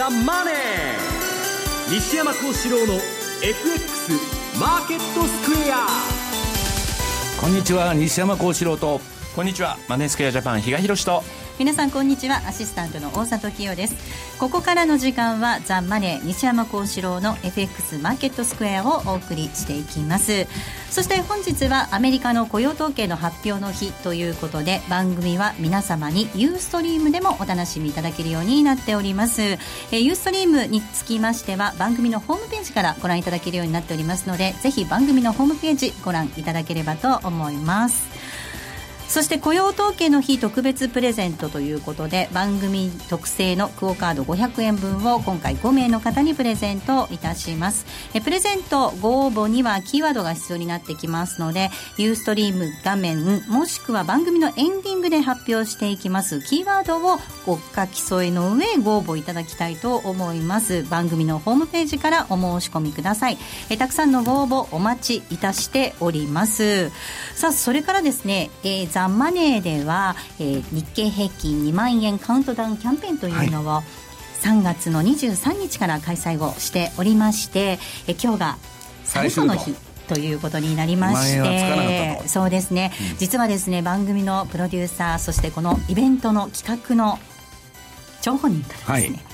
ザ・マネー」西山幸四郎の FX マーケットスクエア。こんにちは西山幸四郎と。こんにちはマネースクエアジャパン比嘉宏と皆さんこんにちは。アシスタントの大里清です。ここからの時間はザ・マネー西山幸四郎の FX マーケットスクエアをお送りしていきます。そして本日はアメリカの雇用統計の発表の日ということで番組は皆様にユーストリームでもお楽しみいただけるようになっております。えユーストリームにつきましては番組のホームページからご覧いただけるようになっておりますのでぜひ番組のホームページご覧いただければと思います。そして雇用統計の日特別プレゼントということで番組特製のクオカード500円分を今回5名の方にプレゼントいたします。えプレゼントご応募にはキーワードが必要になってきますのでユーストリーム画面もしくは番組のエンディングで発表していきますキーワードをご書き添えの上ご応募いただきたいと思います。番組のホームページからお申し込みください。えたくさんのご応募お待ちいたしております。さあそれからですね、えーザ・マネーでは、えー日経平均2万円カウントダウンキャンペーンというのを、3月の23日から開催をしておりまして、えー今日が最後の日と。いうことになりまし2万円はつかなかったてそうですね、実はですね番組のプロデューサーそしてこのイベントの企画の張本人からですね、はい。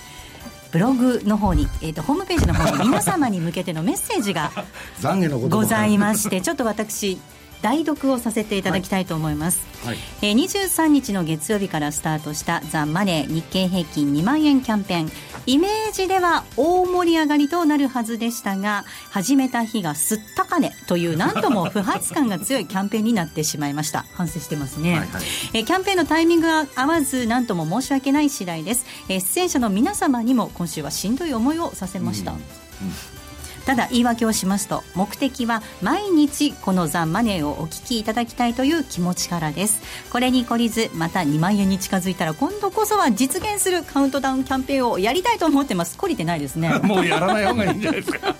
ブログの方に、えー、とホームページの方に皆様に向けてのメッセージが。ございましてちょっと私代読をさせていただきたいと思います、はい。えー23日の月曜日からスタートした「ザ・マネー日経平均2万円キャンペーン。イメージでは大盛り上がりとなるはずでしたが始めた日がすったかねというなんとも不発感が強いキャンペーンになってしまいました。反省してますね、はいはい。えーキャンペーンのタイミングが合わずなんとも申し訳ない次第です、えー出演者の皆様にも今週はしんどい思いをさせました、ただ言い訳をしますと目的は毎日この「ザ・マネー」をお聞きいただきたいという気持ちからです。これに懲りずまた2万円に近づいたら今度こそは実現するカウントダウンキャンペーンをやりたいと思ってます。懲りてないですね。もうやらない方がいいんじゃないですか。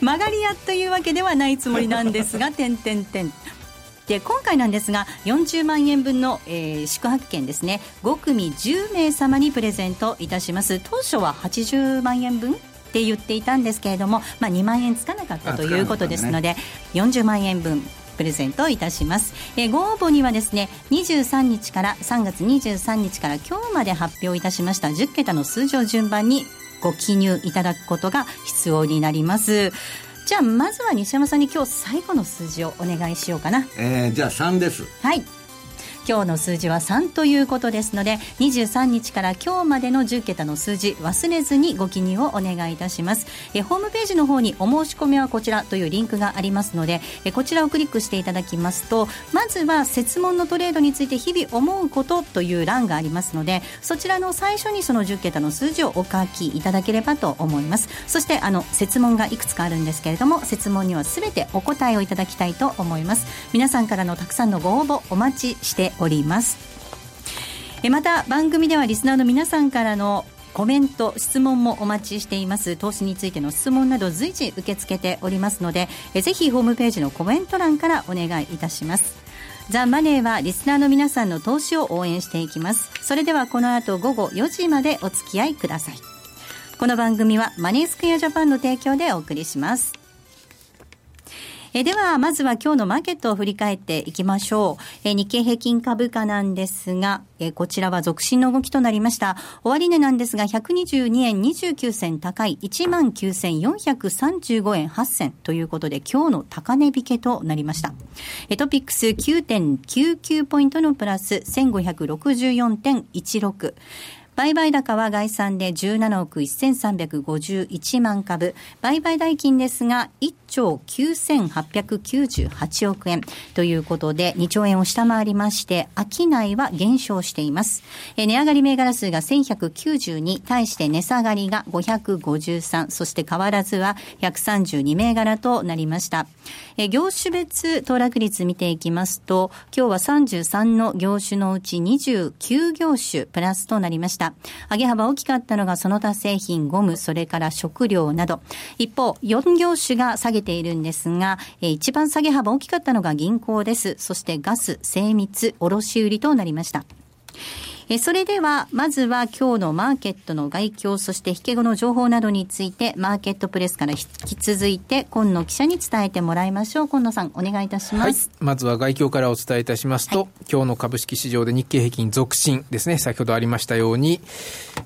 曲 がり屋というわけではないつもりなんですが点点点で今回なんですが40万円分の、えー宿泊券ですね。5組10名様にプレゼントいたします。当初は80万円分って言っていたんですけれども、まあ、2万円つかなかったということですので、40万円分プレゼントいたします、えーご応募にはですね23日から3月23日から今日まで発表いたしました10桁の数字を順番にご記入いただくことが必要になります。じゃあまずは西山さんに今日最後の数字をお願いしようかな。えー、じゃあ3です。はい今日の数字は3ということですので23日から今日までの10桁の数字忘れずにご記入をお願いいたします。えホームページの方にお申し込みはこちらというリンクがありますのでえこちらをクリックしていただきますとまずは設問のトレードについて日々思うことという欄がありますのでそちらの最初にその10桁の数字をお書きいただければと思います。そしてあの設問がいくつかあるんですけれども設問には全てお答えをいただきたいと思います。皆さんからのたくさんのご応募お待ちしておりますえまた番組ではリスナーの皆さんからのコメント、質問もお待ちしています。投資についての質問など随時受け付けておりますので、えぜひホームページのコメント欄からお願いいたします。ザ・マネーはリスナーの皆さんの投資を応援していきます。それではこの後午後4時までお付き合いください。この番組はマネースクエアジャパンの提供でお送りします。えでは、まずは今日のマーケットを振り返っていきましょう。え日経平均株価なんですが、えこちらは続伸の動きとなりました。終値なんですが、122円29銭高い、19,435円8銭ということで、今日の高値引けとなりました。えトピックス9.99ポイントのプラス、1564.16。売買高は概算で17億1351万株。売買代金ですが、兆9898億円ということで、2兆円を下回りまして、商いは減少しています。え値上がり銘柄数が1192、対して値下がりが553、そして変わらずは132銘柄となりました。え業種別騰落率見ていきますと、今日は33の業種のうち29業種プラスとなりました。上げ幅大きかったのがその他製品、ゴム、それから食料など。一方、4業種が下げているんですが、えー一番下げ幅大きかったのが銀行です。そしてガス、精密、卸売となりました。えそれでは、まずは今日のマーケットの外況、そして引け後の情報などについて、マーケットプレスから引き続いて、今野記者に伝えてもらいましょう。今野さん、お願いいたします。はい、まずは外況からお伝えいたしますと、はい、今日の株式市場で日経平均続伸ですね、先ほどありましたように、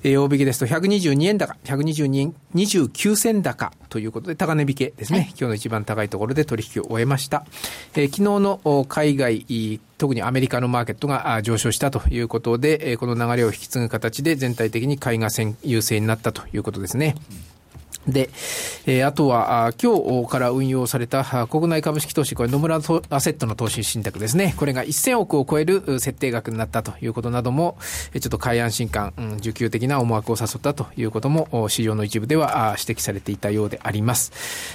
えー、大引けですと122円高、122円29銭高。ということで、高値引けですね、はい、今日の一番高いところで取引を終えました。えー、昨日の海外、特にアメリカのマーケットが上昇したということで、この流れを引き継ぐ形で全体的に買いが優勢になったということですね。で、えー、あとは、あ今日から運用された国内株式投資、これ野村アセットの投資信託ですね。これが1000億を超える設定額になったということなども、ちょっと買い安心感、うん、需給的な思惑を誘ったということも、市場の一部では指摘されていたようであります。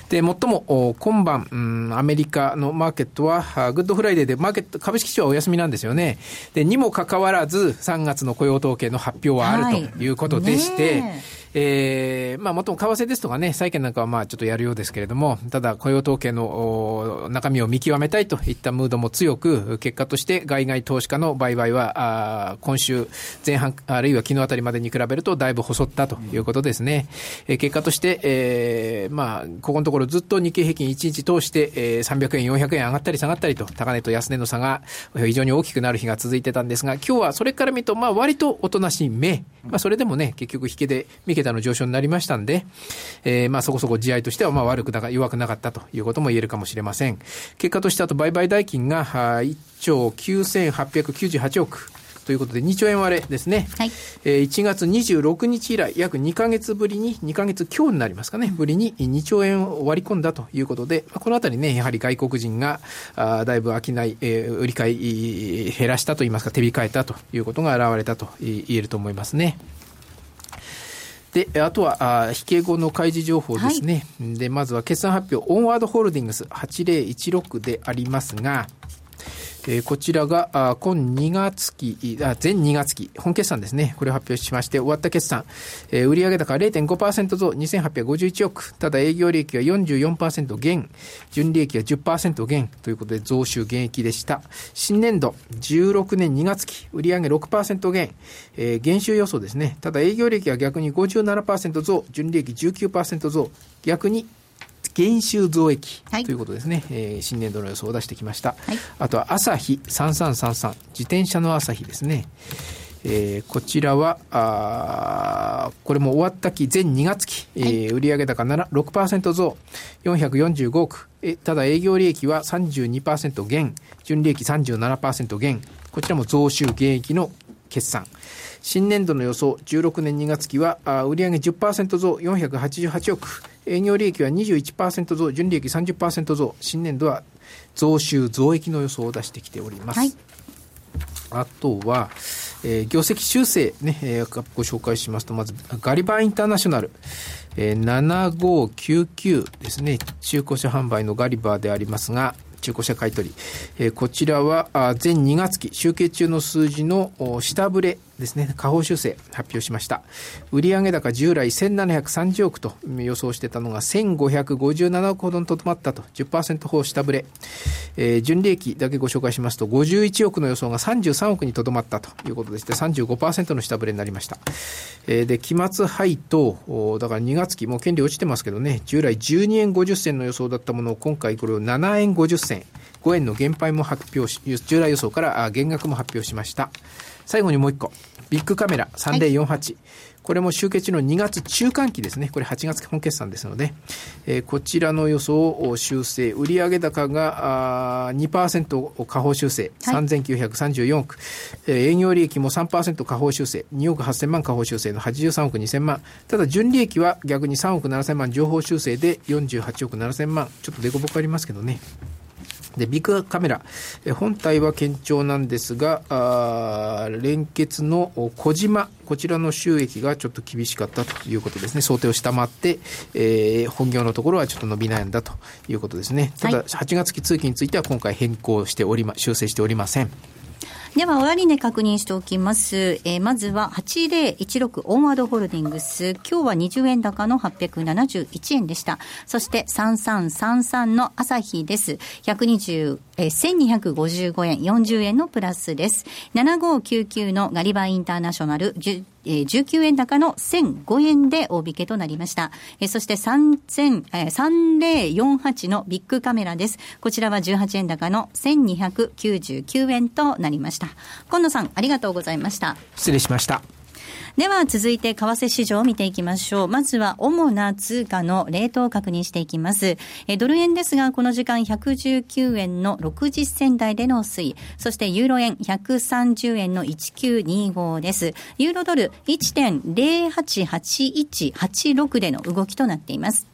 で、最も、今晩、うん、アメリカのマーケットは、グッドフライデーでマーケット、株式市場はお休みなんですよね。で、にもかかわらず、3月の雇用統計の発表はあるということでして、はいえー、まあ、もとも為替ですとかね、債券なんかはまあちょっとやるようですけれども、ただ雇用統計の中身を見極めたいといったムードも強く、結果として海外投資家の売買は、あ今週前半、あるいは昨日あたりまでに比べるとだいぶ細ったということですね。えー、結果として、えー、まあ、ここのところずっと日経平均1日通して、えー、300円、400円上がったり下がったりと、高値と安値の差が非常に大きくなる日が続いてたんですが、今日はそれから見ると、まあ割とおとなしい目、まあそれでもね、結局引けで見桁の上昇になりましたんで、えー、まあそこそこ地合としてはまあ悪くなか、弱くなかったということも言えるかもしれません。結果としてあと売買代金が1兆9898億。ということで、2兆円割れですね。はい。えー、1月26日以来、約2か月ぶりに、2か月今日になりますかね、ぶりに2兆円を割り込んだということで、まあ、このあたりね、やはり外国人が、あだいぶ商い、えー、売り買い、減らしたといいますか、手控えたということが現れたと言えると思いますね。で、あとは、あ引け後の開示情報ですね。はい、で、まずは決算発表、オンワードホールディングス8016でありますが、え、こちらが、あ今2月期、あ前2月期、本決算ですね。これを発表しまして、終わった決算、え、売上高0.5%増2851億。ただ営業利益は44%減、純利益は10%減ということで増収減益でした。新年度16年2月期、売上6%減、え、減収予想ですね。ただ営業利益は逆に57%増、純利益19%増、逆に減収増益ということですね、はい、えー、新年度の予想を出してきました、はい、あとは朝日3333自転車の朝日ですね。えー、こちらはあこれも終わった期前2月期、えー、売上高6%増。445億。えただ営業利益は32%減。純利益37%減。こちらも増収減益の決算新年度の予想16年2月期はあ売上10%増488億。営業利益は21%増、純利益30%増、新年度は増収増益の予想を出してきております。はい、あとは、えー、業績修正ね、えー、ご紹介しますと、まず、ガリバーインターナショナル、えー、7599ですね、中古車販売のガリバーでありますが、中古車買取、えー、こちらは前2月期集計中の数字の下振れですね、下方修正発表しました。売上高従来1730億と予想してたのが1557億ほどにとどまったと、10%方下振れ。えー、純利益だけご紹介しますと、51億の予想が33億にとどまったということでして、35%の下振れになりました。えー、で、期末配当、だから2月期、もう権利落ちてますけどね、従来12円50銭の予想だったものを今回これを7円50銭、5円の減配も発表し、従来予想から減額も発表しました。最後にもう一個。ビッグカメラ3048。はい、これも集計中の2月中間期ですね。これ8月本決算ですので、えー、こちらの予想を修正。売上高があ2%下方修正。3934億。えー、営業利益も3%下方修正。2億8000万下方修正の83億2000万。ただ純利益は逆に3億7000万上方修正で48億7000万。ちょっと凸凹ありますけどね。で、ビッグカメラ、え本体は堅調なんですが、あ連結の小島、こちらの収益がちょっと厳しかったということですね。想定を下回って、えー、本業のところはちょっと伸び悩んだということですね。ただ、8月期通期については今回変更しておりま、修正しておりません。では、終値確認しておきます。えー、まずは、8016オンワードホールディングス。今日は20円高の871円でした。そして、3333の朝日です。120、えー、1255円、40円のプラスです。7599のガリバインターナショナル、えー、19円高の1005円で大引けとなりました。えー、そして3000、えー、3048のビッグカメラです。こちらは18円高の1299円となりました。今野さん、ありがとうございました。失礼しました。では続いて為替市場を見ていきましょう。まずは主な通貨のレートを確認していきます。えドル円ですが、この時間119円の60銭台での推移。そしてユーロ円130円の1925です。ユーロドル1.088186での動きとなっています。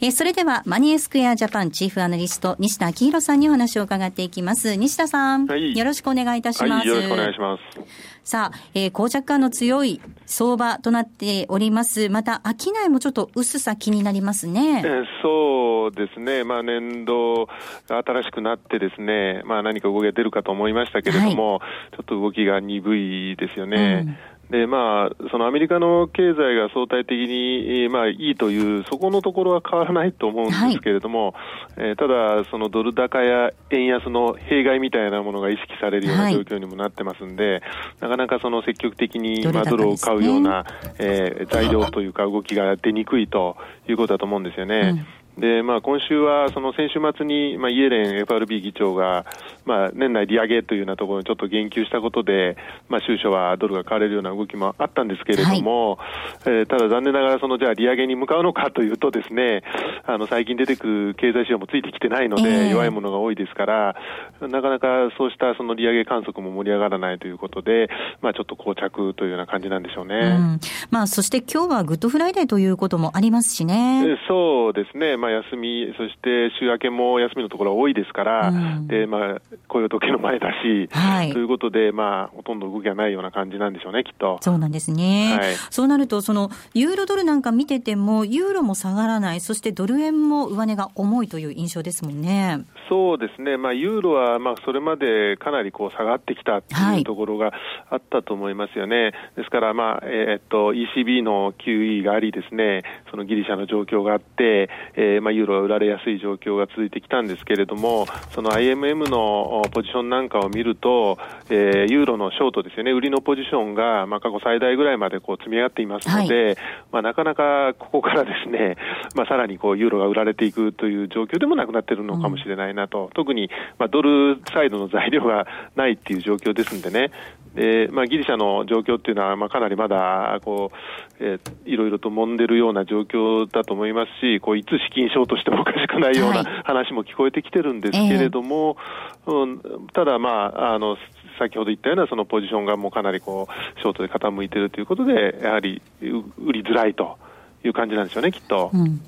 えそれでは、マニースクエアジャパンチーフアナリスト、西田明宏さんにお話を伺っていきます。西田さん、はい、よろしくお願いいたします。はい、よろしくお願いします。さあ、えー、膠着感の強い相場となっております。また、商いもちょっと薄さ気になりますね。えー、そうですね。まあ、年度新しくなってですね、まあ、何か動きが出るかと思いましたけれども、はい、ちょっと動きが鈍いですよね。うんで、まあ、そのアメリカの経済が相対的に、まあ、いいという、そこのところは変わらないと思うんですけれども、はい、えー、ただ、そのドル高や円安の弊害みたいなものが意識されるような状況にもなってますんで、はい、なかなかその積極的に、まあ、ドルを買うような、えー、材料というか動きが出にくいということだと思うんですよね。うんで、まあ、今週はその先週末に、まあ、イエレン FRB 議長が、まあ、年内利上げというようなところにちょっと言及したことで、まあ、週初はドルが買われるような動きもあったんですけれども、はい、えー、ただ残念ながら、そのじゃあ利上げに向かうのかというとですね、あの最近出てくる経済指標もついてきてないので、弱いものが多いですから、なかなかそうしたその利上げ観測も盛り上がらないということで、まあ、ちょっと膠着というような感じなんでしょうね。うん、まあ、そして今日はグッドフライデーということもありますしね。そうですね。まあまあ、休み、そして週明けも休みのところが多いですから、うん、でまあ、雇用統計の前だし、はい、ということで、まあ、ほとんど動きがないような感じなんでしょうね、きっと。そうなんですね。はい、そうなると、そのユーロドルなんか見てても、ユーロも下がらない、そしてドル円も上値が重いという印象ですもんね。そうですね、まあ、ユーロはまあそれまでかなりこう下がってきたっていうところがあったと思いますよね。はい、ですから、まあえー、っと ECB の QE がありですね、そのギリシャの状況があって、えーまあ、ユーロは売られやすい状況が続いてきたんですけれども、その IMM のポジションなんかを見ると、えー、ユーロのショートですよね、売りのポジションが、まあ、過去最大ぐらいまでこう積み上がっていますので、はい、まあ、なかなかここからですね、まあ、さらにこうユーロが売られていくという状況でもなくなっているのかもしれないなと、うん、特に、まあ、ドルサイドの材料がないっていう状況ですんでね、でまあ、ギリシャの状況っていうのは、まあ、かなりまだこう、えー、いろいろと揉んでるような状況だと思いますし、こういつ資金ショートしてもおかしくないような話も聞こえてきてるんですけれども、はいうん、ただ、まあ、あの先ほど言ったようなそのポジションがもうかなりこうショートで傾いてるということで、やはり売りづらいという感じなんでしょうね、きっと。うん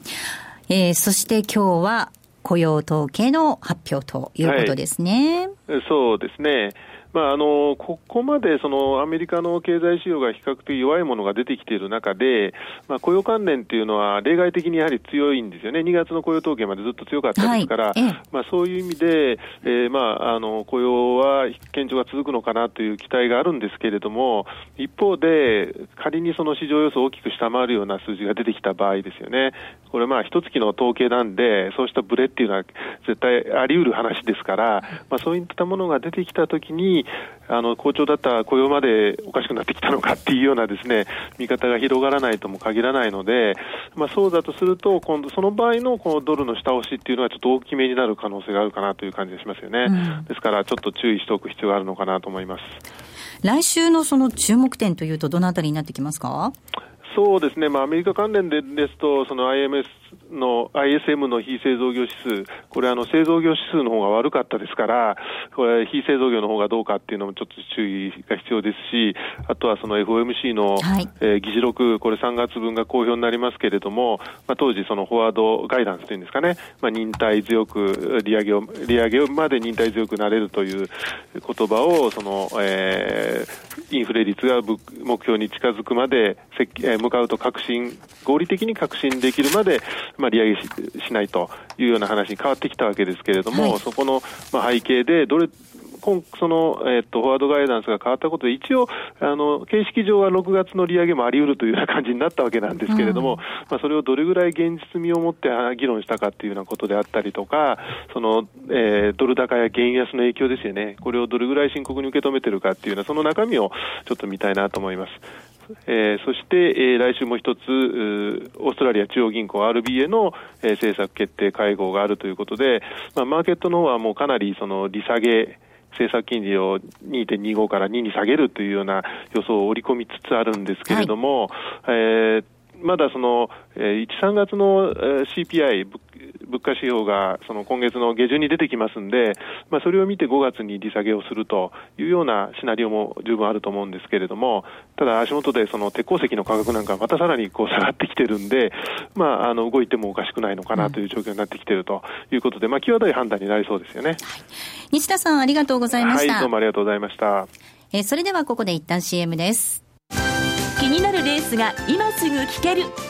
えー、そして今日は雇用統計の発表ということですね。はい、そうですね。まあ、あのここまでそのアメリカの経済指標が比較的弱いものが出てきている中で、まあ、雇用関連っていうのは例外的にやはり強いんですよね、2月の雇用統計までずっと強かったですから、はい、まあ、そういう意味で、えーまあ、あの雇用は堅調が続くのかなという期待があるんですけれども、一方で、仮にその市場予想を大きく下回るような数字が出てきた場合ですよね、これ、まあ一月の統計なんで、そうしたブレっていうのは絶対あり得る話ですから、まあ、そういったものが出てきたときに、あの好調だった雇用までおかしくなってきたのかっていうようなですね見方が広がらないとも限らないので、まあ、そうだとすると、今度、その場合のこのドルの下押しっていうのは、ちょっと大きめになる可能性があるかなという感じがしますよね、うん、ですからちょっと注意しておく必要があるのかなと思います。来週のその注目点というと、どのあたりになってきますか？そうですね、まあ、アメリカ関連でですと、その IMS の ISM の非製造業指数、これ、あの製造業指数の方が悪かったですから、これ、非製造業の方がどうかっていうのもちょっと注意が必要ですし、あとはその FOMC の、はい、えー、議事録、これ3月分が公表になりますけれども、まあ、当時、そのフォワードガイダンスというんですかね、まあ、忍耐強く利上げを、利上げまで忍耐強くなれるという言葉を、その、えー、インフレ率が目標に近づくまで、向かうと確信、合理的に確信できるまで、まあ、利上げししないというような話に変わってきたわけですけれども、はい、そこの、まあ、背景でどれ今その、えっと、フォワードガイダンスが変わったことで、一応、あの、形式上は6月の利上げもあり得るというような感じになったわけなんですけれども、うん、まあ、それをどれぐらい現実味を持って議論したかっていうようなことであったりとか、その、えー、ドル高や原安の影響ですよね。これをどれぐらい深刻に受け止めてるかっていうのは、その中身をちょっと見たいなと思います。えー、そして、えー、来週も一つ、オーストラリア中央銀行 RBA の、えー、政策決定会合があるということで、まあ、マーケットの方はもうかなりその利下げ、政策金利を2.25から2に下げるというような予想を織り込みつつあるんですけれども、はい、えーまだその、えー、1、3月の、えー、CPI、物価指標がその今月の下旬に出てきますんで、まあ、それを見て5月に利下げをするというようなシナリオも十分あると思うんですけれども、ただ足元でその鉄鉱石の価格なんかまたさらにこう下がってきてるんで、まあ、あの動いてもおかしくないのかなという状況になってきているということで、まあ、際どい判断になりそうですよね。はい、西田さん、ありがとうございました。はい、どうもありがとうございました。えー、それではここで一旦 CM です。気になるレースが今すぐ聞ける。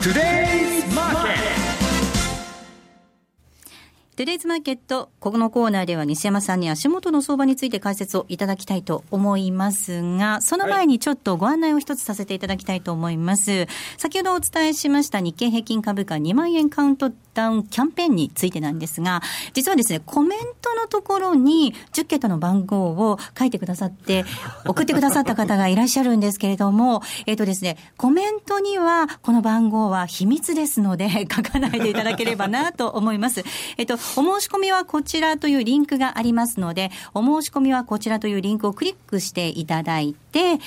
Today's Market トゥデイズマーケット、このコーナーでは西山さんに足元の相場について解説をいただきたいと思いますが、その前にちょっとご案内を一つさせていただきたいと思います。先ほどお伝えしました日経平均株価2万円カウントダウンキャンペーンについてなんですが、実はですね、コメントのところに10桁の番号を書いてくださって、送ってくださった方がいらっしゃるんですけれども、えっ、ー、とですね、コメントにはこの番号は秘密ですので、書かないでいただければなと思います。えっ、と、お申し込みはこちらというリンクがありますので、お申し込みはこちらというリンクをクリックしていただいて、で、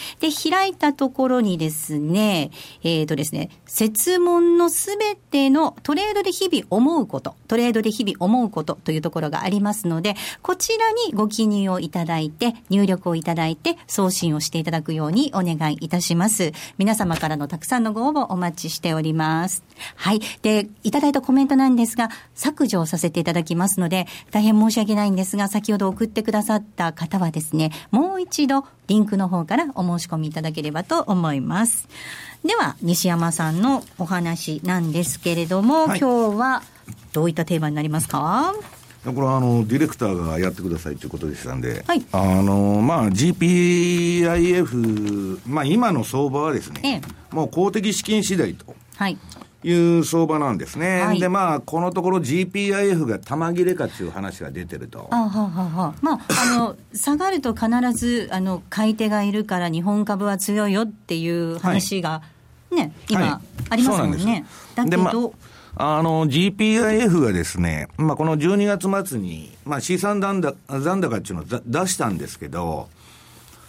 開いたところにですね、えっ、ー、とですね、設問のすべてのトレードで日々思うこと、トレードで日々思うことというところがありますので、こちらにご記入をいただいて、入力をいただいて、送信をしていただくようにお願いいたします。皆様からのたくさんのご応募お待ちしております。はい。で、いただいたコメントなんですが、削除をさせていただきますので、大変申し訳ないんですが、先ほど送ってくださった方はですね、もう一度リンクの方からお申し込みいただければと思います。では、西山さんのお話なんですけれども、はい、今日はどういったテーマになりますか？これはあのディレクターがやってくださいということでしたんで、はい、あのまあ、GPIF、まあ、今の相場はですね、ええ、もう公的資金次第と。はいいう相場なんですね。はい、で、まあ、このところ GPIF が玉切れかっていう話が出てると。あははは。まあ、あの、下がると必ず、あの、買い手がいるから日本株は強いよっていう話が、はい、ね、今、はい、ありますもんね。だけど、まあの、GPIF がですね、まあ、この12月末に、まあ、資産残高残高っていうのを出したんですけど、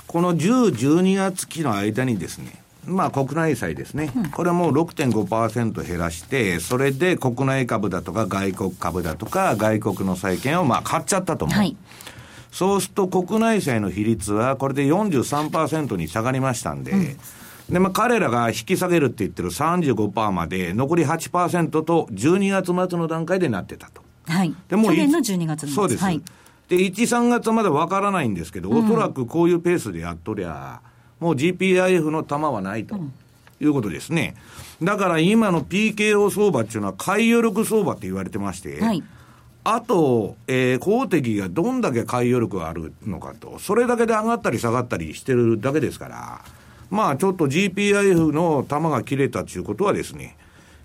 この10、12月期の間にですね、まあ、国内債ですね、うん、これも6.5%減らして、それで国内株だとか外国株だとか、外国の債券をまあ買っちゃったと思う。はい、そうすると国内債の比率はこれで43%に下がりましたんで、うんで、まあ、彼らが引き下げるって言ってる35%まで、残り8%と12月末の段階でなってたと。はい。でも去年の12月そうです。はい、で、1、3月までわからないんですけど、おそらくこういうペースでやっとりゃ、もう GPIF の玉はないと。いうことですね。だから今の PKO 相場っていうのは、買い余力相場って言われてまして、はい、あと、えー、公的がどんだけ買い余力があるのかと、それだけで上がったり下がったりしてるだけですから、まあちょっと GPIF の玉が切れたということはですね、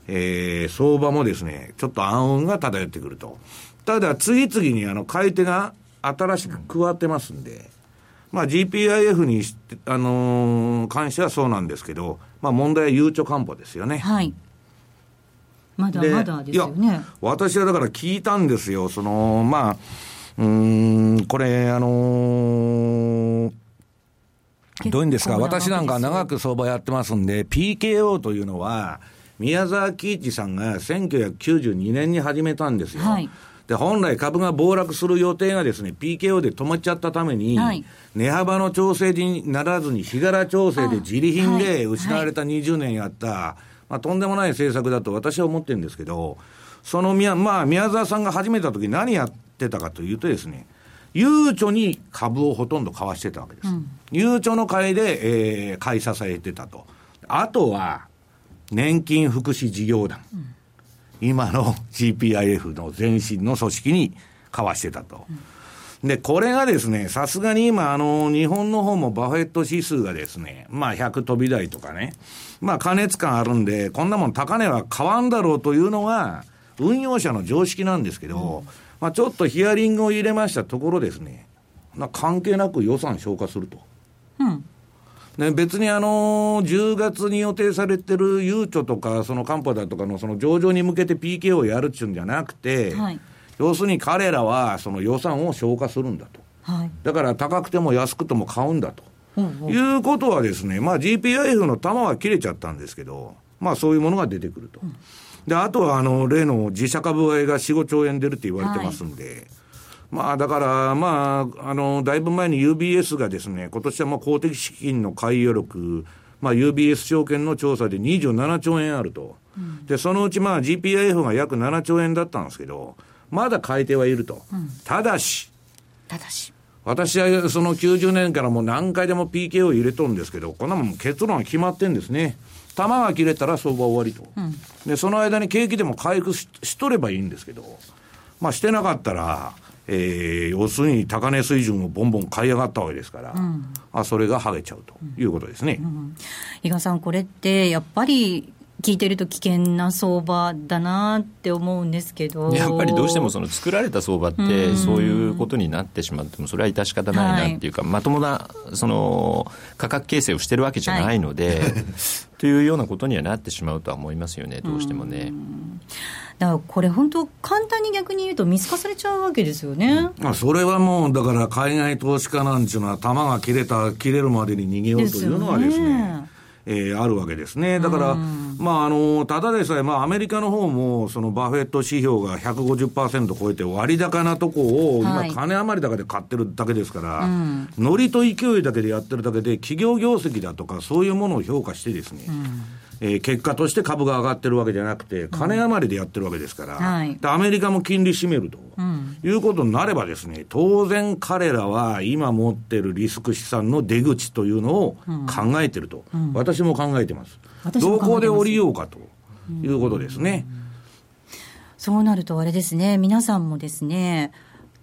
えー、相場もですね、ちょっと暗雲が漂ってくると。ただ、次々にあの、買い手が新しく加わってますんで、まあ、GPIF にし、あのー、関してはそうなんですけど、まあ、問題はゆうちょ担保ですよね。はい。まだまだですよね。私はだから聞いたんですよ。その、まあ、うん、これ、あのー、どういうんですか、私なんか長く相場やってますんで、PKO というのは、宮沢喜一さんが1992年に始めたんですよ。はい、で、本来株が暴落する予定がですね、PKO で止まっちゃったために、はい、値幅の調整にならずに、日柄調整で自利品で失われた20年やった、はい、まあ、とんでもない政策だと私は思ってるんですけど、その宮、まあ、宮沢さんが始めた時何やってたかというとですね、ゆうちょに株をほとんど買わしてたわけです。うん、ゆうちょの買いで、えー、買い支えてたと。あとは、年金福祉事業団。うん今の GPIF の前身の組織に交わしてたと。で、これがですね、さすがに今、あの、日本の方もバフェット指数がですね、まあ100飛び台とかね、まあ加熱感あるんで、こんなもん高値は変わんだろうというのが、運用者の常識なんですけど、うん、まあちょっとヒアリングを入れましたところですね、まあ、関係なく予算消化すると。うんね、別にあのー、10月に予定されてるゆうちょとか、そのカンパだとかのその上場に向けて PK をやるっちゅうんじゃなくて、はい、要するに彼らはその予算を消化するんだと。はい、だから高くても安くても買うんだと。うんうん、いうことはですね、まあ GPIF の玉は切れちゃったんですけど、まあそういうものが出てくると。うん、で、あとはあの、例の自社株買いが4、5兆円出るって言われてますんで、はいまあだから、まあ、あの、だいぶ前に UBS がですね、今年はまあ公的資金の買い余力、まあ UBS 証券の調査で27兆円あると。うん、で、そのうちまあ GPIF が約7兆円だったんですけど、まだ買い手はいると。うん、ただし、ただし。私はその90年からもう何回でも PK を入れとるんですけど、こんなもん結論は決まってんですね。玉が切れたら相場終わりと。うん、で、その間に景気でも回復ししとればいいんですけど、まあしてなかったら、えー、要するに高値水準をボンボン買い上がったわけですから、うん、あそれが剥げちゃうということですね、うん、伊賀さん、これってやっぱり聞いてると危険な相場だなって思うんですけど。やっぱりどうしてもその作られた相場ってそういうことになってしまってもそれは致し方ないなっていうか、はい、まともなその価格形成をしてるわけじゃないので、はい、というようなことにはなってしまうとは思いますよねどうしてもね。だからこれ本当簡単に逆に言うと見透かされちゃうわけですよね。まあそれはもうだから海外投資家なんていうのは弾が切れた切れるまでに逃げようというのはですね。えー、あるわけですね。だから、まあ、あの、ただでさえ、まあ、アメリカの方も、そのバフェット指標が150%超えて割高なとこを、今、金余り高で買ってるだけですから、ノリと勢いだけでやってるだけで、企業業績だとか、そういうものを評価してですね、えー、結果として株が上がってるわけじゃなくて、金余りでやってるわけですから、うんはい、アメリカも金利締めると、うん、いうことになればですね、当然彼らは今持ってるリスク資産の出口というのを考えてると、うん、私も考えてます。どこで降りようかということですね。そうなるとあれですね、皆さんもですね、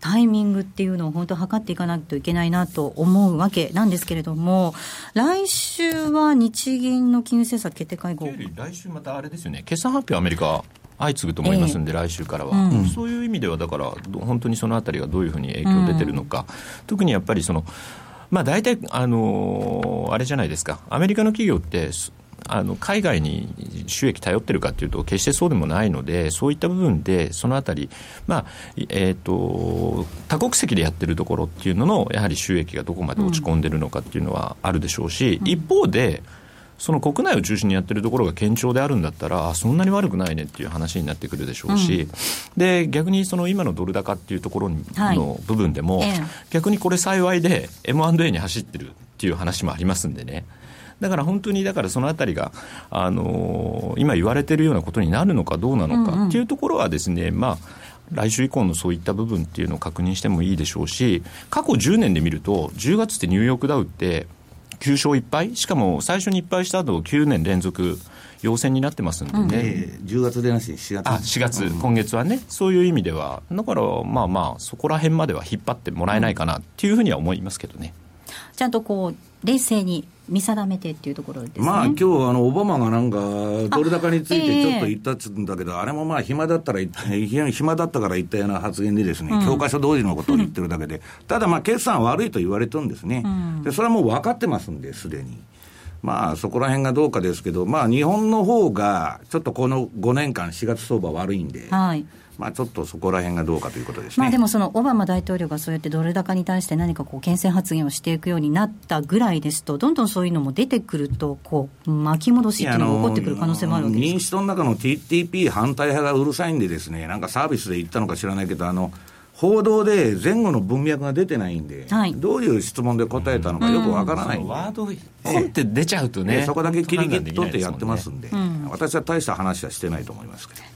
タイミングっていうのを本当測っていかないといけないなと思うわけなんですけれども、来週は日銀の金融政策決定会合。来週またあれですよね、決算発表アメリカ相次ぐと思いますんで、えー、来週からは、うん、そういう意味では、だから、本当にそのあたりがどういうふうに影響出てるのか、うん、特にやっぱりその、まあ、大体、あのー、あれじゃないですか、アメリカの企業って、あの海外に収益頼ってるかというと、決してそうでもないので、そういった部分で、そのあたり、まあえーと、多国籍でやってるところっていうのの、やはり収益がどこまで落ち込んでるのかっていうのはあるでしょうし、うん、一方で、その国内を中心にやってるところが堅調であるんだったら、そんなに悪くないねっていう話になってくるでしょうし、うん、で逆にその今のドル高っていうところの部分でも、はい、逆にこれ幸いで M&A に走ってるっていう話もありますんでね。だから本当に、だからそのあたりが、あのー、今言われているようなことになるのかどうなのかっていうところはですね、まあ、来週以降のそういった部分っていうのを確認してもいいでしょうし、過去10年で見ると、10月ってニューヨークダウって、9勝1敗、しかも最初に1敗した後9年連続。陽線になってますんでね、うん。えー、10月でなし4月。あ4月、うん、今月はね、そういう意味では、だからまあまあ、そこら辺までは引っ張ってもらえないかなっていうふうには思いますけどね。ちゃんとこう冷静に見定めてっていうところですね。まあ今日あのオバマがなんかドル高についてちょっと言ったっつうんだけど、あ,、れもまあ暇だったら暇だったから言ったような発言でですね、うん、教科書通りのことを言ってるだけで、ただまあ決算悪いと言われてるんですね。うん、でそれはもう分かってますんで、すでに。まあそこら辺がどうかですけど、まあ日本の方がちょっとこの5年間4月相場悪いんで。はいまあ、ちょっとそこら辺がどうかということですね、まあ、でもそのオバマ大統領がそうやってドル高に対して何かこう牽制発言をしていくようになったぐらいですと、どんどんそういうのも出てくると、こう巻き戻しっていうのが起こってくる可能性もあるわけです民主党の中の TTP 反対派がうるさいんで、ですねなんかサービスで言ったのか知らないけど、あの報道で前後の文脈が出てないんで、はい、どういう質問で答えたのかよくわからないんで、ワード、ポンって出ちゃうとね、そこだけ切り切っとってやってますんで、私は大した話はしてないと思いますけど。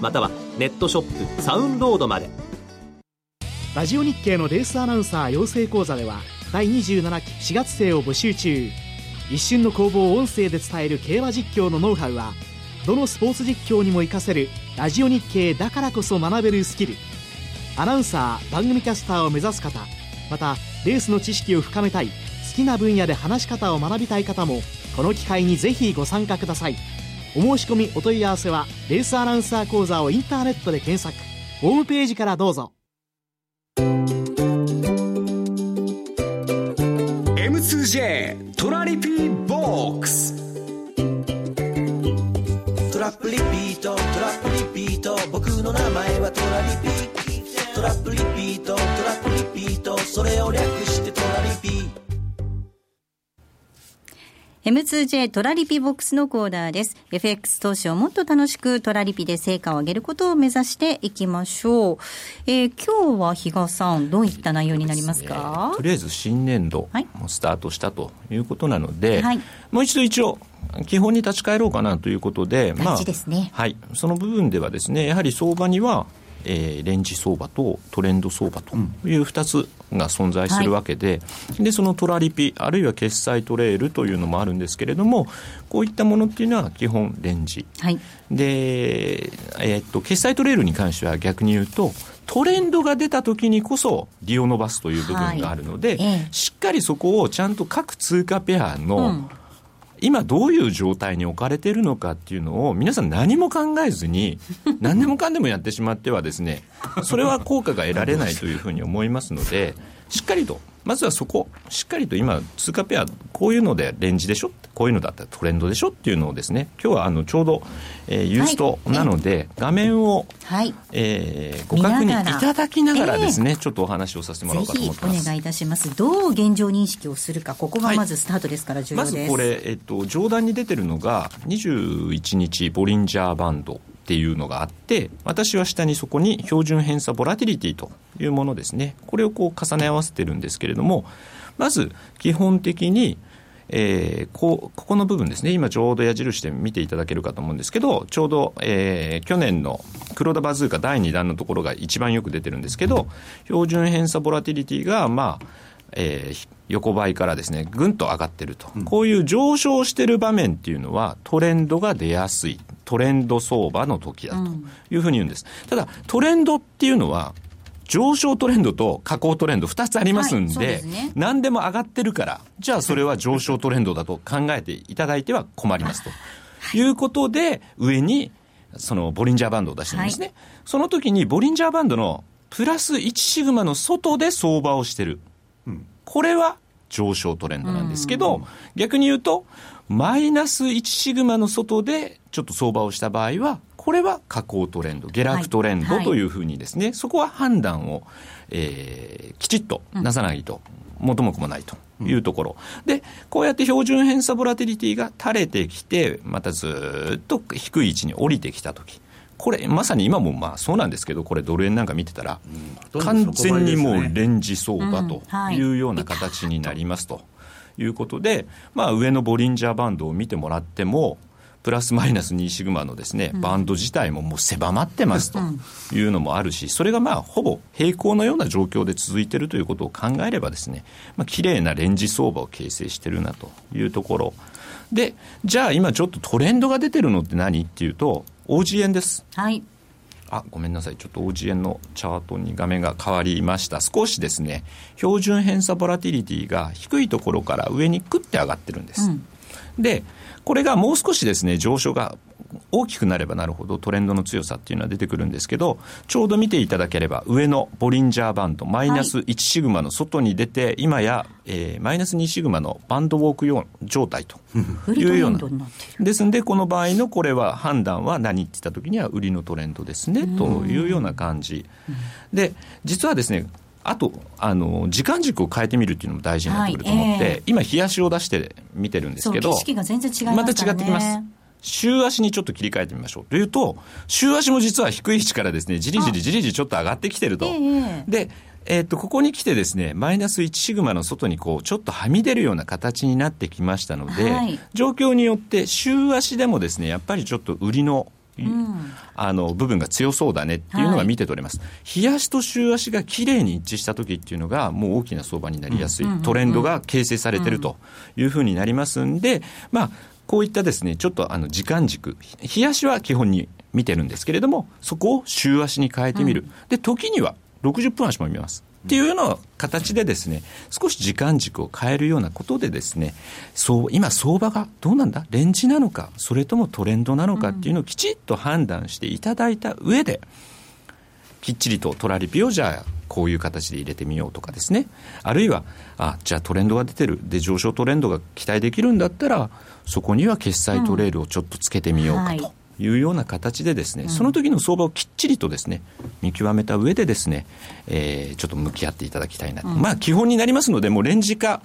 またはネットショップサウンロードまで。ラジオ日経のレースアナウンサー養成講座では第27期4月生を募集中。一瞬の攻防を音声で伝える競馬実況のノウハウはどのスポーツ実況にも活かせるラジオ日経だからこそ学べるスキル。アナウンサー番組キャスターを目指す方またレースの知識を深めたい好きな分野で話し方を学びたい方もこの機会にぜひご参加ください。お申し込みお問い合わせはレースアナウンサー講座をインターネットで検索。ホームページからどうぞ。M2J トトラリピボックス。トラップリピートトラップリピート。僕の名前はトラリピトラップリピートトラップリピート。それを略してトラリピ M2J トラリピボックスのコーナーです。FX 投資をもっと楽しくトラリピで成果を上げることを目指していきましょう。えー、今日は比嘉さん、どういった内容になりますか、ね、とりあえず新年度もスタートしたということなので、はい、もう一度一応、基本に立ち返ろうかなということで、まあ、はい、その部分ではですね、やはり相場には、えー、レンジ相場とトレンド相場という2つが存在するわけではい、でそのトラリピあるいは決済トレールというのもあるんですけれどもこういったものっていうのは基本レンジ、はい、で、えー、っと決済トレールに関しては逆に言うとトレンドが出た時にこそ利を伸ばすという部分があるので、はい。ええ、しっかりそこをちゃんと各通貨ペアの、うん今どういう状態に置かれているのかっていうのを皆さん何も考えずに 何でもかんでもやってしまってはですねそれは効果が得られないというふうに思いますのでしっかりとまずはそこしっかりと今通貨ペアこういうのでレンジでしょ？こういうのだったらトレンドでしょ？っていうのをですね今日はあのちょうど、えー、ユーストなので、はい、画面を、はい。えー、ご確認いただきながらですね、えー、ちょっとお話をさせてもらおうかと思ってます。お願いいたします。どう現状認識をするかここがまずスタートですから重要です、はい、まずこれ、えっと、上段に出てるのが21日ボリンジャーバンドっていうのがあって私は下にそこに標準偏差ボラティリティというものですね。これをこう重ね合わせてるんですけれどもまず基本的にえー、こここの部分ですね、今ちょうど矢印で見ていただけるかと思うんですけど、ちょうど、えー、去年の黒田バズーカ第2弾のところが一番よく出てるんですけど、標準偏差ボラティリティが、まあ、えー、横ばいからですね、ぐんと上がってると、うん、こういう上昇してる場面っていうのは、トレンドが出やすい、トレンド相場の時だというふうに言うんです。ただ、トレンドっていうのは、上昇トレンドと下降トレンド2つありますんで、はいでね、何でも上がってるから、じゃあそれは上昇トレンドだと考えていただいては困りますと。いうことで、上にそのボリンジャーバンドを出してるんですね。はい、その時にボリンジャーバンドのプラス1シグマの外で相場をしてる。うん、これは上昇トレンドなんですけど、逆に言うと、マイナス1シグマの外でちょっと相場をした場合は、これは下降トレンド、下落トレンドというふうにですね、はい。はい、そこは判断を、えー、きちっとなさないと、元も子もないというところ、うん、で、こうやって標準偏差ボラティリティが垂れてきて、またずっと低い位置に降りてきたとき、これ、まさに今もまあそうなんですけど、これ、ドル円なんか見てたら、完全にもうレンジ相場というような形になりますということで、まあ、上のボリンジャーバンドを見てもらっても、プラスマイナス2シグマのですね、バンド自体ももう狭まってますというのもあるし、それがまあほぼ平行のような状況で続いているということを考えればですね、まあ綺麗なレンジ相場を形成しているなというところ。で、じゃあ今ちょっとトレンドが出てるのって何っていうと、OG 円です。はい。あ、ごめんなさい。ちょっと OG 円のチャートに画面が変わりました。少しですね、標準偏差ボラティリティが低いところから上にクッて上がってるんです。うん、で、これがもう少しですね、上昇が大きくなればなるほどトレンドの強さっていうのは出てくるんですけど、ちょうど見ていただければ、上のボリンジャーバンド、マイナス1シグマの外に出て、今や、えー、マイナス2シグマのバンドウォーク用状態というような。ですんで、この場合のこれは判断は何って言ったときには、売りのトレンドですね、というような感じ。で、実はですね、あとあの時間軸を変えてみるっていうのも大事になってくると思って、はいえー、今、冷やしを出して見てるんですけど、景色が全然違いま、ね、また違ってきます。週足にちょっと切り替えてみましょう。というと、週足も実は低い位置からですね、じりじりじりじりちょっと上がってきてると。えー、で、えー、っと、ここに来てですね、マイナス1シグマの外にこう、ちょっとはみ出るような形になってきましたので、はい、状況によって週足でもですね、やっぱりちょっと売りのうん、あの部分が強そうだねっていうのが見て取れます、はい、冷やしと週足がきれいに一致した時っていうのがもう大きな相場になりやすい、トレンドが形成されてるというふうになりますんで、まあ、こういったですねちょっとあの時間軸冷やしは基本に見てるんですけれどもそこを週足に変えてみる、うん、で時には60分足も見ます。っていうような形でですね、少し時間軸を変えるようなことでですね、そう、今相場がどうなんだ？レンジなのか、それともトレンドなのか？っていうのをきちっと判断していただいた上で、きっちりとトラリピをじゃあ、こういう形で入れてみようとかですね。あるいは、あ、じゃあトレンドが出てる。で、上昇トレンドが期待できるんだったら、そこには決済トレールをちょっとつけてみようかと。い。いうような形でですね、うん、その時の相場をきっちりとですね、見極めた上でですね、えー、ちょっと向き合っていただきたいな、うん、まあ基本になりますので、もうレンジか、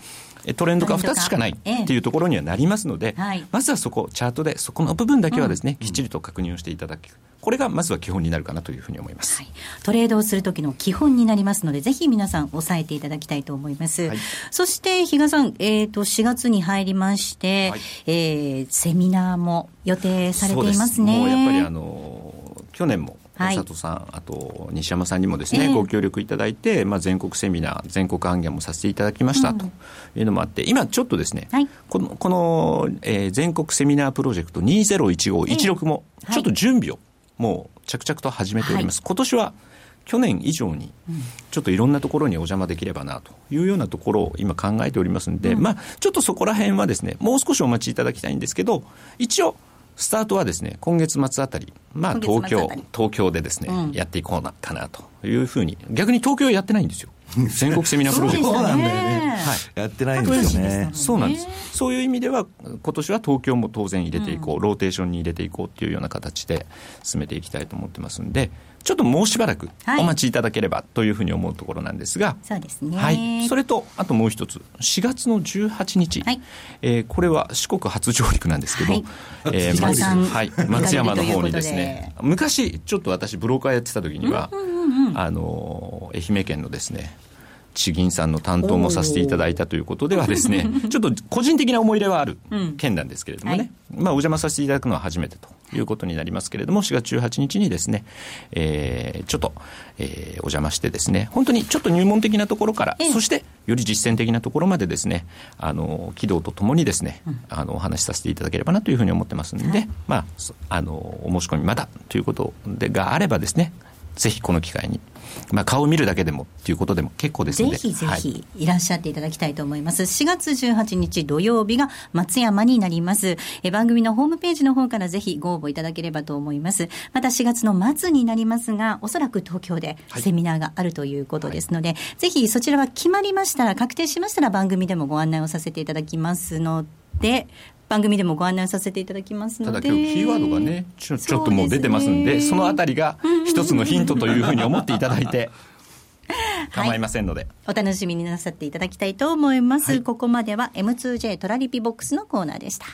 トレンドが2つしかないっていうところにはなりますので、はい、まずはそこ、チャートでそこの部分だけはですね、うん、きっちりと確認をしていただく。これがまずは基本になるかなというふうに思います、はい、トレードをする時の基本になりますのでぜひ皆さん押さえていただきたいと思います、はい、そして比嘉さん、えーと、4月に入りまして、はい、えー、セミナーも予定されていますね。もうやっぱりあの去年も佐藤さん、あと西山さんにもですね、えー、ご協力いただいて、まあ、全国セミナー、全国案件もさせていただきましたとい。うのもあって、うん、今ちょっとですね、はい、このこの、えー、全国セミナープロジェクト201516も、ちょっと準備をもう着々と始めております。はい、今年は去年以上に、ちょっといろんなところにお邪魔できればなというようなところを今考えておりますんで、うん、まあ、ちょっとそこら辺はですね、もう少しお待ちいただきたいんですけど、一応、スタートはですね、今月末あたり、まあ東京、東京でですね、うん、やっていこうなかなというふうに、逆に東京やってないんですよ。全国セミナープロジェクト。そうなんだよね。はい。やってないんですよね。そうなんです。そういう意味では、今年は東京も当然入れていこう、ローテーションに入れていこうっていうような形で進めていきたいと思ってますんで、ちょっともうしばらくお待ちいただければというふうに思うところなんですが、そうですね。はい。それと、あともう一つ、4月の18日、はい、えー、これは四国初上陸なんですけど、はい、えー、松はい、松山の方にですね、昔、ちょっと私、ブローカーやってた時には、あの、愛媛県のですね、地銀さんの担当もさせていただいたということではですね、ちょっと個人的な思い入れはある件なんですけれどもね、はい、まあお邪魔させていただくのは初めてということになりますけれども、4月18日にですね、えー、ちょっと、えー、お邪魔してですね、本当にちょっと入門的なところから、そしてより実践的なところまでですね、あの、軌道とともにですね、あの、お話しさせていただければなというふうに思ってますんで、はい、まあ、あの、お申し込みまだということでがあればですね、ぜひこの機会に。まあ、顔を見るだけでもということでも結構ですので。ぜひぜひい。らっしゃっていただきたいと思います、はい、4月18日土曜日が松山になります。え番組のホームページの方からぜひご応募いただければと思います。また4月の末になりますがおそらく東京でセミナーがあるということですので、はい、ぜひそちらは決まりましたら確定しましたら番組でもご案内をさせていただきますので番組でもご案内させていただきますので。ただ今日キーワードがねちょちょっともう出てますんでそのあたりが一つのヒントというふうに思っていただいて 構いませんので、はい、お楽しみになさっていただきたいと思います、はい、ここまでは M2J トラリピボックスのコーナーでした。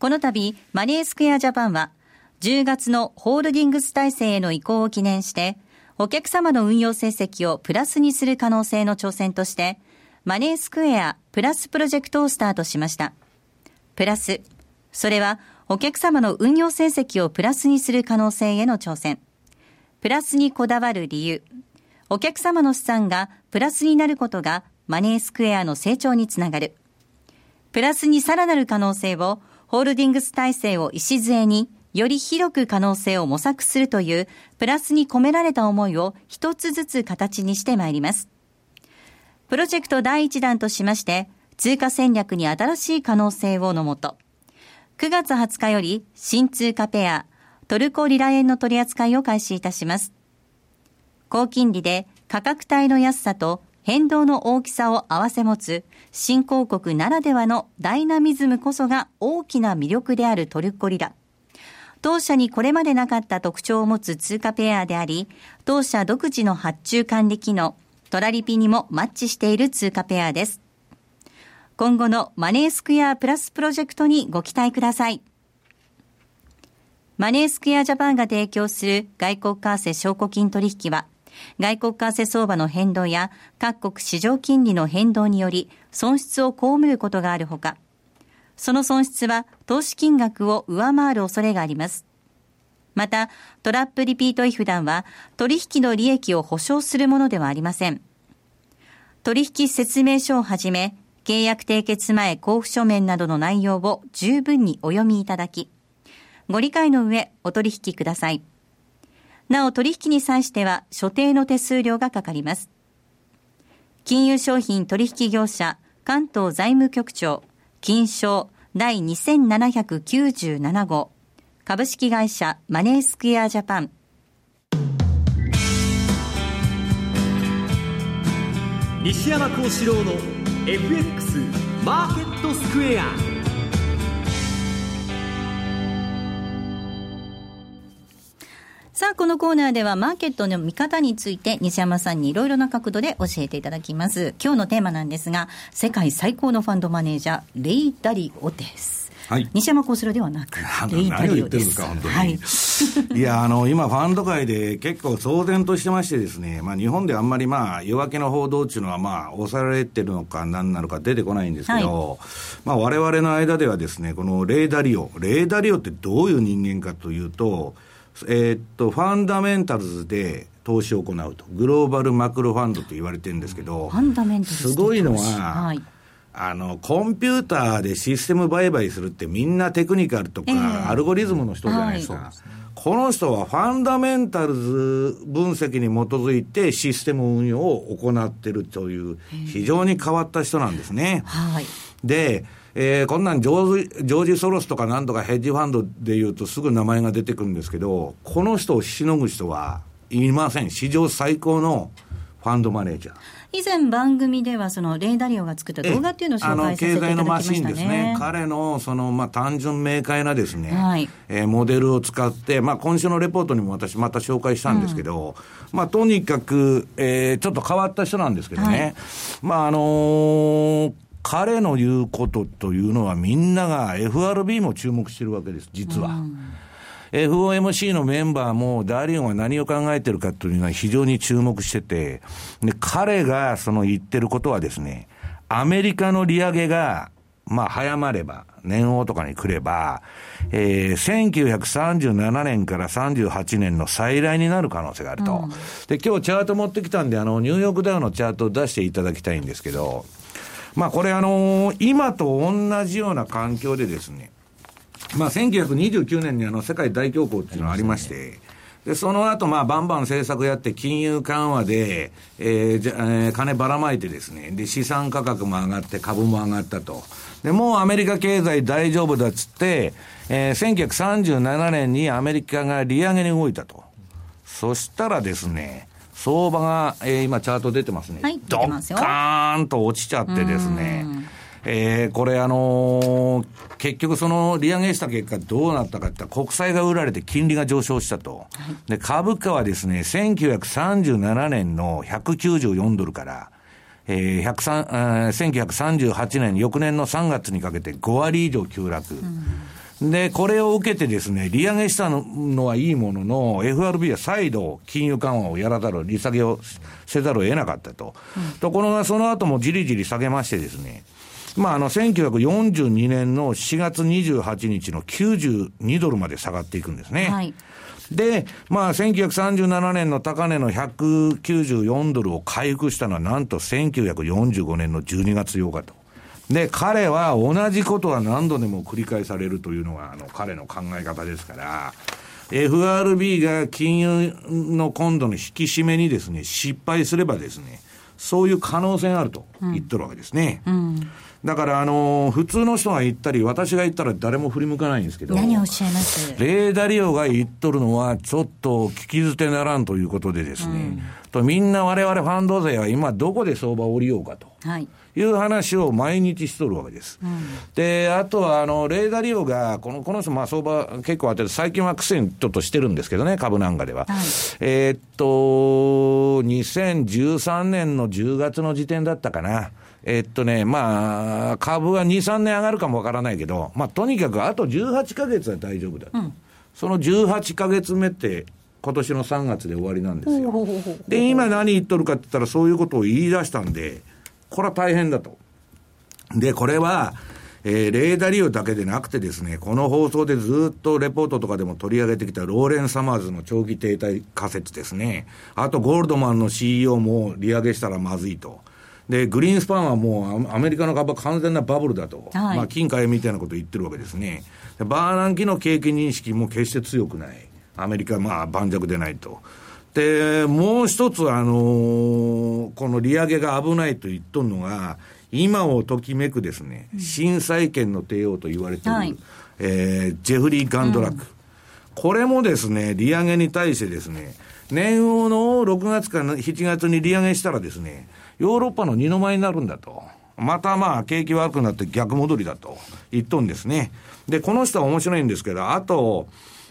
この度、マネースクエアジャパンは、10月のホールディングス体制への移行を記念して、お客様の運用成績をプラスにする可能性の挑戦として、マネースクエアプラスプロジェクトをスタートしました。プラス、それはお客様の運用成績をプラスにする可能性への挑戦。プラスにこだわる理由。お客様の資産がプラスになることがマネースクエアの成長につながる。プラスにさらなる可能性をホールディングス体制を礎により広く可能性を模索するというプラスに込められた思いを一つずつ形にしてまいります。プロジェクト第1弾としまして、通貨戦略に新しい可能性をのもと、9月20日より新通貨ペア、トルコリラ円の取り扱いを開始いたします。高金利で価格帯の安さと変動の大きさを併せ持つ新興国ならではのダイナミズムこそが大きな魅力であるトルコリラ。当社にこれまでなかった特徴を持つ通貨ペアであり、当社独自の発注管理機能、トラリピにもマッチしている通貨ペアです。今後のマネースクエアプラスプロジェクトにご期待ください。マネースクエアジャパンが提供する外国為替証拠金取引は、外国為替相場の変動や各国市場金利の変動により損失を被ることがあるほか、その損失は投資金額を上回る恐れがあります。また、トラップリピート違反団は取引の利益を保証するものではありません。取引説明書をはじめ、契約締結前交付書面などの内容を十分にお読みいただき、ご理解の上お取引ください。なお取引に際しては所定の手数料がかかります。金融商品取引業者関東財務局長金賞第2797号株式会社マネースクエアジャパン西山幸四郎の FX マーケットスクエアさあ、このコーナーではマーケットの見方について西山さんにいろいろな角度で教えていただきます。今日のテーマなんですが、世界最高のファンドマネージャー、レイ・ダリオです。はい、西山幸四郎ではなく、レイ・ダリオです。本当に。はい、いや、あの、今、ファンド界で結構騒然としてましてですね、まあ、日本であんまりまあ、夜明けの報道っていうのは、まあ、抑えられてるのか、何なのか出てこないんですけど、はい、まあ、我々の間ではですね、このレイ・ダリオ、レイ・ダリオってどういう人間かというと、えー、っと、ファンダメンタルズで投資を行うと、グローバルマクロファンドと言われてるんですけど、ファンダメンタルズすごいのは、はい、あの、コンピューターでシステム売買するってみんなテクニカルとか、えー、アルゴリズムの人じゃないですか。はいこの人はファンダメンタルズ分析に基づいてシステム運用を行っているという非常に変わった人なんですね。はい、で、えー、こんなんジョージ、ジョージ・ソロスとかなんとかヘッジファンドでいうとすぐ名前が出てくるんですけど、この人をしのぐ人はいません。史上最高のファンドマネージャー。以前番組ではそのレイダリオが作った動画っていうのを紹介させていただきましたね。経済のマシンですね。彼のそのまあ単純明快なですね、はい、えー、モデルを使って、まあ今週のレポートにも私また紹介したんですけど、うん、まあとにかく、えー、ちょっと変わった人なんですけどね。はい、まああのー彼の言うことというのはみんなが FRB も注目してるわけです、実は。うん FOMC のメンバーもダーリオンは何を考えてるかというのは非常に注目してて、で、彼がその言ってることはですね、アメリカの利上げが、まあ早まれば、年王とかに来れば、えー、1937年から38年の再来になる可能性があると。うん、で、今日チャート持ってきたんで、あの、ニューヨークダウのチャートを出していただきたいんですけど、まあこれあのー、今と同じような環境でですね、まあ1929年にあの世界大恐慌っていうのがありまして、で、その後、まあ、バンバン政策やって、金融緩和で、えー、じゃ、えー、金ばらまいてですね、で、資産価格も上がって、株も上がったと。で、もうアメリカ経済大丈夫だっつって、えー、1937年にアメリカが利上げに動いたと。そしたらですね、相場が、えー、今チャート出てますね。はい、ドッカーンと落ちちゃってですね。えー、これあのー、結局その利上げした結果どうなったかって国債が売られて金利が上昇したと。はい、で、株価はですね、1937年の194ドルから、えー、1938年、翌年の3月にかけて5割以上急落。で、これを受けてですね、利上げしたのはいいものの、FRB は再度金融緩和をやらざる、利下げをせざるを得なかったと。うん、ところがその後もじりじり下げましてですね、まあ、あの、1942年の4月28日の92ドルまで下がっていくんですね。はい。で、まあ、1937年の高値の194ドルを回復したのは、なんと1945年の12月8日と。で、彼は同じことは何度でも繰り返されるというのが、あの、彼の考え方ですから、FRB が金融の今度の引き締めにですね、失敗すればですね、そういう可能性があると言ってるわけですね。うんうんだから、あのー、普通の人が言ったり、私が言ったら誰も振り向かないんですけど。何をおっしゃいます？レーダリオが言っとるのは、ちょっと聞き捨てならんということでですね、うん、とみんな我々ファンド勢は今どこで相場を降りようかと。はいいう話を毎日しとるわけです。うん、で、あとは、あの、レーダー利用が、この、この人、まあ、相場結構当てて、最近は苦戦ちょっとしてるんですけどね、株なんかでは。はい、えー、っと、2013年の10月の時点だったかな。えっとね、まあ、株は2、3年上がるかもわからないけど、まあ、とにかくあと18か月は大丈夫だ、うん、その18か月目って、今年の3月で終わりなんですよ。で、今何言っとるかって言ったら、そういうことを言い出したんで、これは大変だと。で、これは、えー、レーダー利用だけでなくてですね、この放送でずっとレポートとかでも取り上げてきたローレン・サマーズの長期停滞仮説ですね。あと、ゴールドマンの CEO も利上げしたらまずいと。で、グリーンスパンはもうアメリカの株は完全なバブルだと、はい、まあ、金塊みたいなことを言ってるわけですね。バーナンキの景気認識も決して強くない。アメリカはまあ盤石でないと。で、もう一つ、あのー、この利上げが危ないと言っとるのが、今をときめくですね、新債権の帝王と言われている、はい、えー、ジェフリー・ガンドラック、うん、これもですね、利上げに対してですね、年王の6月から7月に利上げしたらですね、ヨーロッパの二の舞になるんだと。またまあ、景気悪くなって逆戻りだと言っとんですね。で、この人は面白いんですけど、あと、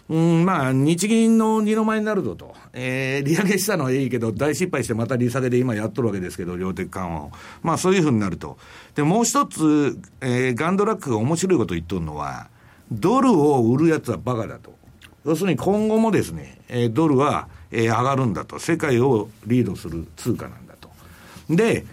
うん、まあ、日銀の二の舞になるぞと。えー、利上げしたのはいいけど、大失敗してまた利下げで今やっとるわけですけど、量的緩和を。まあ、そういうふうになると。で、もう一つ、えー、ガンドラックが面白いこと言っとるのは、ドルを売るやつはバカだと。要するに今後もですね、えー、ドルは、えー、上がるんだと。世界をリードする通貨なんだと。で、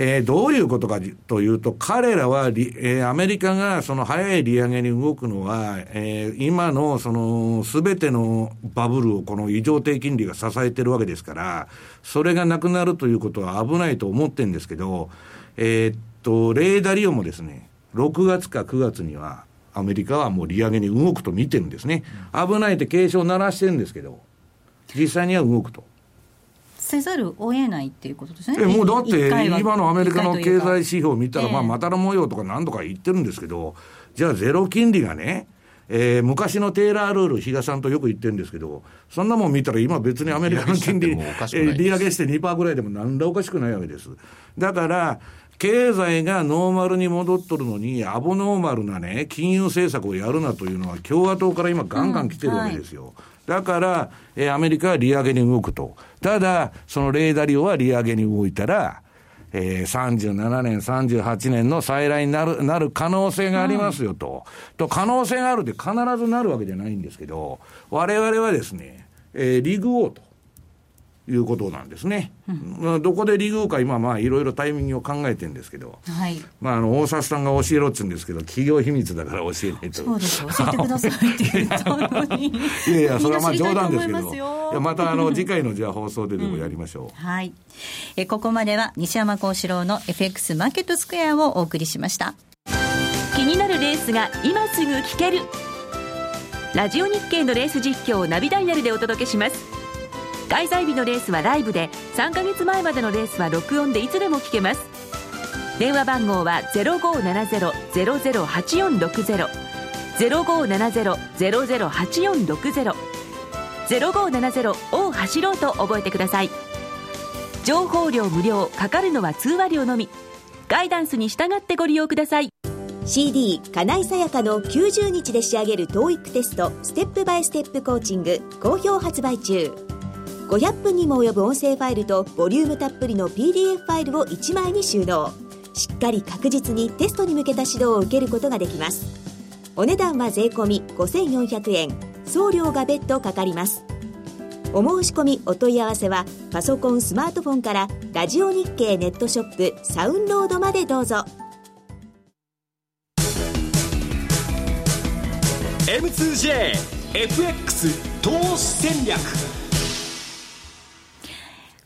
えー、どういうことかというと、彼らは、えー、アメリカがその早い利上げに動くのは、えー、今のそのすべてのバブルをこの異常低金利が支えてるわけですから、それがなくなるということは危ないと思ってるんですけど、えー、っと、レーダー利用もですね、6月か9月には、アメリカはもう利上げに動くと見てるんですね。危ないって警鐘を鳴らしてるんですけど、実際には動くと。せざるを得ないっていうことですね。もうだって、今のアメリカの経済指標を見たら、まあ、またら模様とか何とか言ってるんですけど、じゃあゼロ金利がね、えー、昔のテーラールール、比嘉さんとよく言ってるんですけど、そんなもん見たら、今、別にアメリカの金利、えー、利上げして2%ぐらいでも、なんらおかしくないわけです。だから、経済がノーマルに戻っとるのに、アボノーマルなね、金融政策をやるなというのは、共和党から今、ガンガン来てるわけですよ。うんはいだから、えー、アメリカは利上げに動くと。ただ、そのレーダリオは利上げに動いたら、えー、37年、38年の再来になる、なる可能性がありますよと。うん、と、可能性があるって必ずなるわけじゃないんですけど、我々はですね、えー、リグオーと。いうことなんですね。うん、どこでリグか今まあいろいろタイミングを考えてるんですけど、はい、まああの大沢さんが教えろっつうんですけど企業秘密だから教えないと。そうです教えてくださいって言ったのに。いやいやそれはまあ冗談ですけど。いやまたあの 次回のじゃあ放送ででもやりましょう。うん、はい。えここまでは西山幸四郎の FX マーケットスクエアをお送りしました。気になるレースが今すぐ聞ける。ラジオ日経のレース実況をナビダイヤルでお届けします。開催日のレースはライブで3ヶ月前までのレースは録音でいつでも聞けます。電話番号は0570-008460 0570-008460 0570を走ろうと覚えてください。情報量無料かかるのは通話料のみ。ガイダンスに従ってご利用ください。CD 金井さやかの90日で仕上げる TOEIC テストステップバイステップコーチング好評発売中。500分にも及ぶ音声ファイルとボリュームたっぷりの PDF ファイルを1枚に収納。しっかり確実にテストに向けた指導を受けることができます。お値段は税込5400円。送料が別途かかります。お申し込みお問い合わせはパソコンスマートフォンからラジオ日経ネットショップサウンロードまでどうぞ。M2JFX 投資戦略。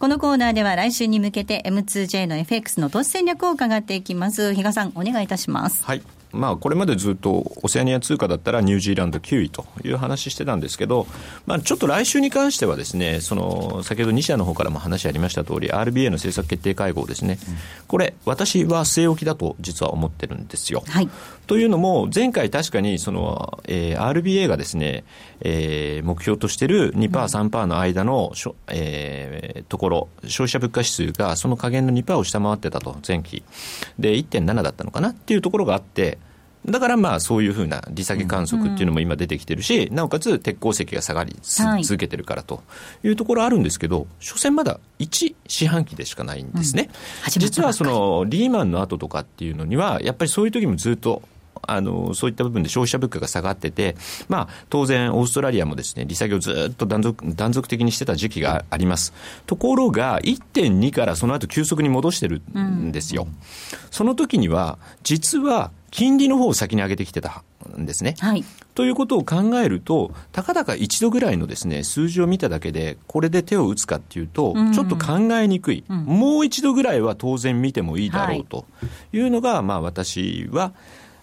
このコーナーでは来週に向けて M2J の FX の投資戦略を伺っていきます。比嘉さんお願いいたします。はい。まあ、これまでずっとオセアニア通貨だったらニュージーランド9位という話してたんですけど、まあ、ちょっと来週に関してはですね、その先ほど西谷の方からも話ありました通り、RBA の政策決定会合ですね、これ、私は据え置きだと実は思ってるんですよ。はい、というのも、前回確かにその、えー、RBA がですね、えー、目標としている2%、3%の間のしょ、えー、ところ、消費者物価指数がその下限の2%を下回ってたと、前期。で、1.7だったのかなっていうところがあって、だからまあそういうふうな利下げ観測っていうのも今出てきてるし、なおかつ鉄鉱石が下がり続けてるからというところあるんですけど、所詮まだ1四半期でしかないんですね。実はそのリーマンの後とかっていうのには、やっぱりそういう時もずっとあのそういった部分で消費者物価が下がってて、まあ、当然、オーストラリアもですね利下げをずっと断続断続的にしてた時期があります。ところが、1.2からその後急速に戻してるんですよ。うん、その時には、実は金利の方を先に上げてきてたんですね。はい、ということを考えると、たかだか一度ぐらいのですね数字を見ただけで、これで手を打つかっていうと、ちょっと考えにくい、うん、もう一度ぐらいは当然見てもいいだろうというのが、はい、まあ、私は。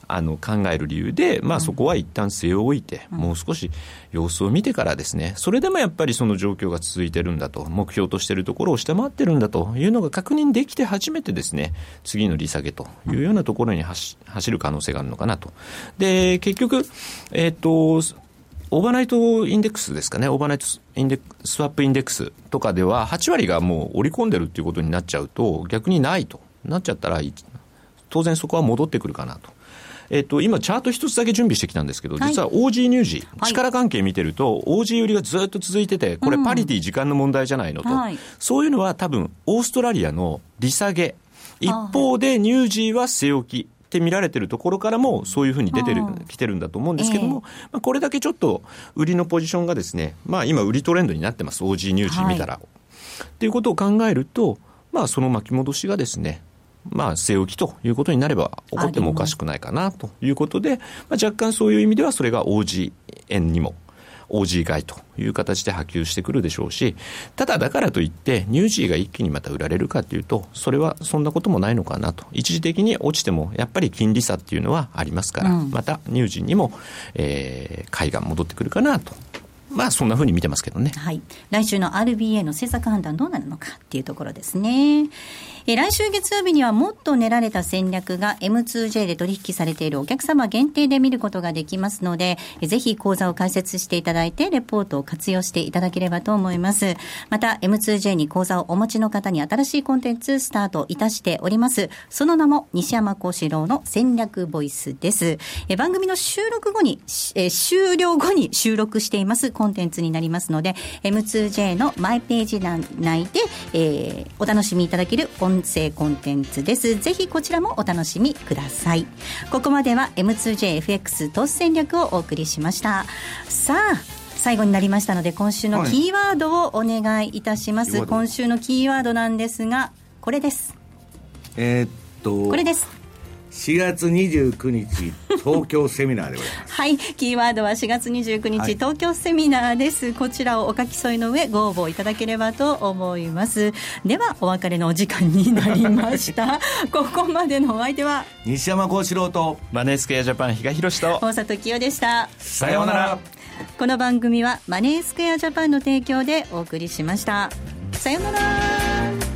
あの考える理由で、まあ、そこは一旦据え置いて、もう少し様子を見てからですね、それでもやっぱりその状況が続いてるんだと、目標としているところを下回ってるんだというのが確認できて初めてですね、次の利下げというようなところに走る可能性があるのかなと。で、結局、えっ、ー、と、オーバーナイトインデックスですかね、オーバーナイトインデックススワップインデックスとかでは、8割がもう織り込んでるっていうことになっちゃうと、逆にないと。なっちゃったら、当然そこは戻ってくるかなと。えっと、今、チャート一つだけ準備してきたんですけど、実は OG 乳児、はい、力関係見てると、OG 売りがずっと続いてて、これ、パリティ時間の問題じゃないのと、うんそういうのは多分、オーストラリアの利下げ、一方で乳児は据え置き。って見られてるところからもそういうふうに出てる、来てるんだと思うんですけども、えー、まあ、これだけちょっと売りのポジションがですね、まあ今売りトレンドになってます、OG 乳児見たら。はい、っていうことを考えると、まあその巻き戻しがですね、まあ、据え置きということになれば起こってもおかしくないかなということで、まあ、若干そういう意味ではそれが OG 円にも OG 買いという形で波及してくるでしょうし、ただだからといって、ニュージーが一気にまた売られるかというと、それはそんなこともないのかなと。一時的に落ちても、やっぱり金利差っていうのはありますから、うん、またニュージーにも、えー、買いが戻ってくるかなとまあそんなふうに見てますけどね。はい。来週の RBA の政策判断どうなるのかっていうところですね。え来週月曜日にはもっと練られた戦略が M2J で取引されているお客様限定で見ることができますので、ぜひ講座を開設していただいて、レポートを活用していただければと思います。また、M2J に講座をお持ちの方に新しいコンテンツスタートいたしております。その名も、西山幸四郎の戦略ボイスです。え番組の収録後に、え終了後に収録していますコンテンツになりますので、M2J のマイページ内で、えー、お楽しみいただける音声コンテンツです。ぜひこちらもお楽しみください。ここまでは M2JFX 投資戦略をお送りしました。さあ、最後になりましたので今週のキーワードをお願いいたします、はい、今週のキーワードなんですがこれですえー、っとこれです4月29日東京セミナーでございます。はいキーワードは4月29日、はい、東京セミナーです。こちらをお書き添えの上ご応募いただければと思います。ではお別れのお時間になりました。ここまでのお相手は西山幸四郎とマネースクエアジャパン比嘉宏と大里清でした。さようなら。この番組はマネースクエアジャパンの提供でお送りしました。さようなら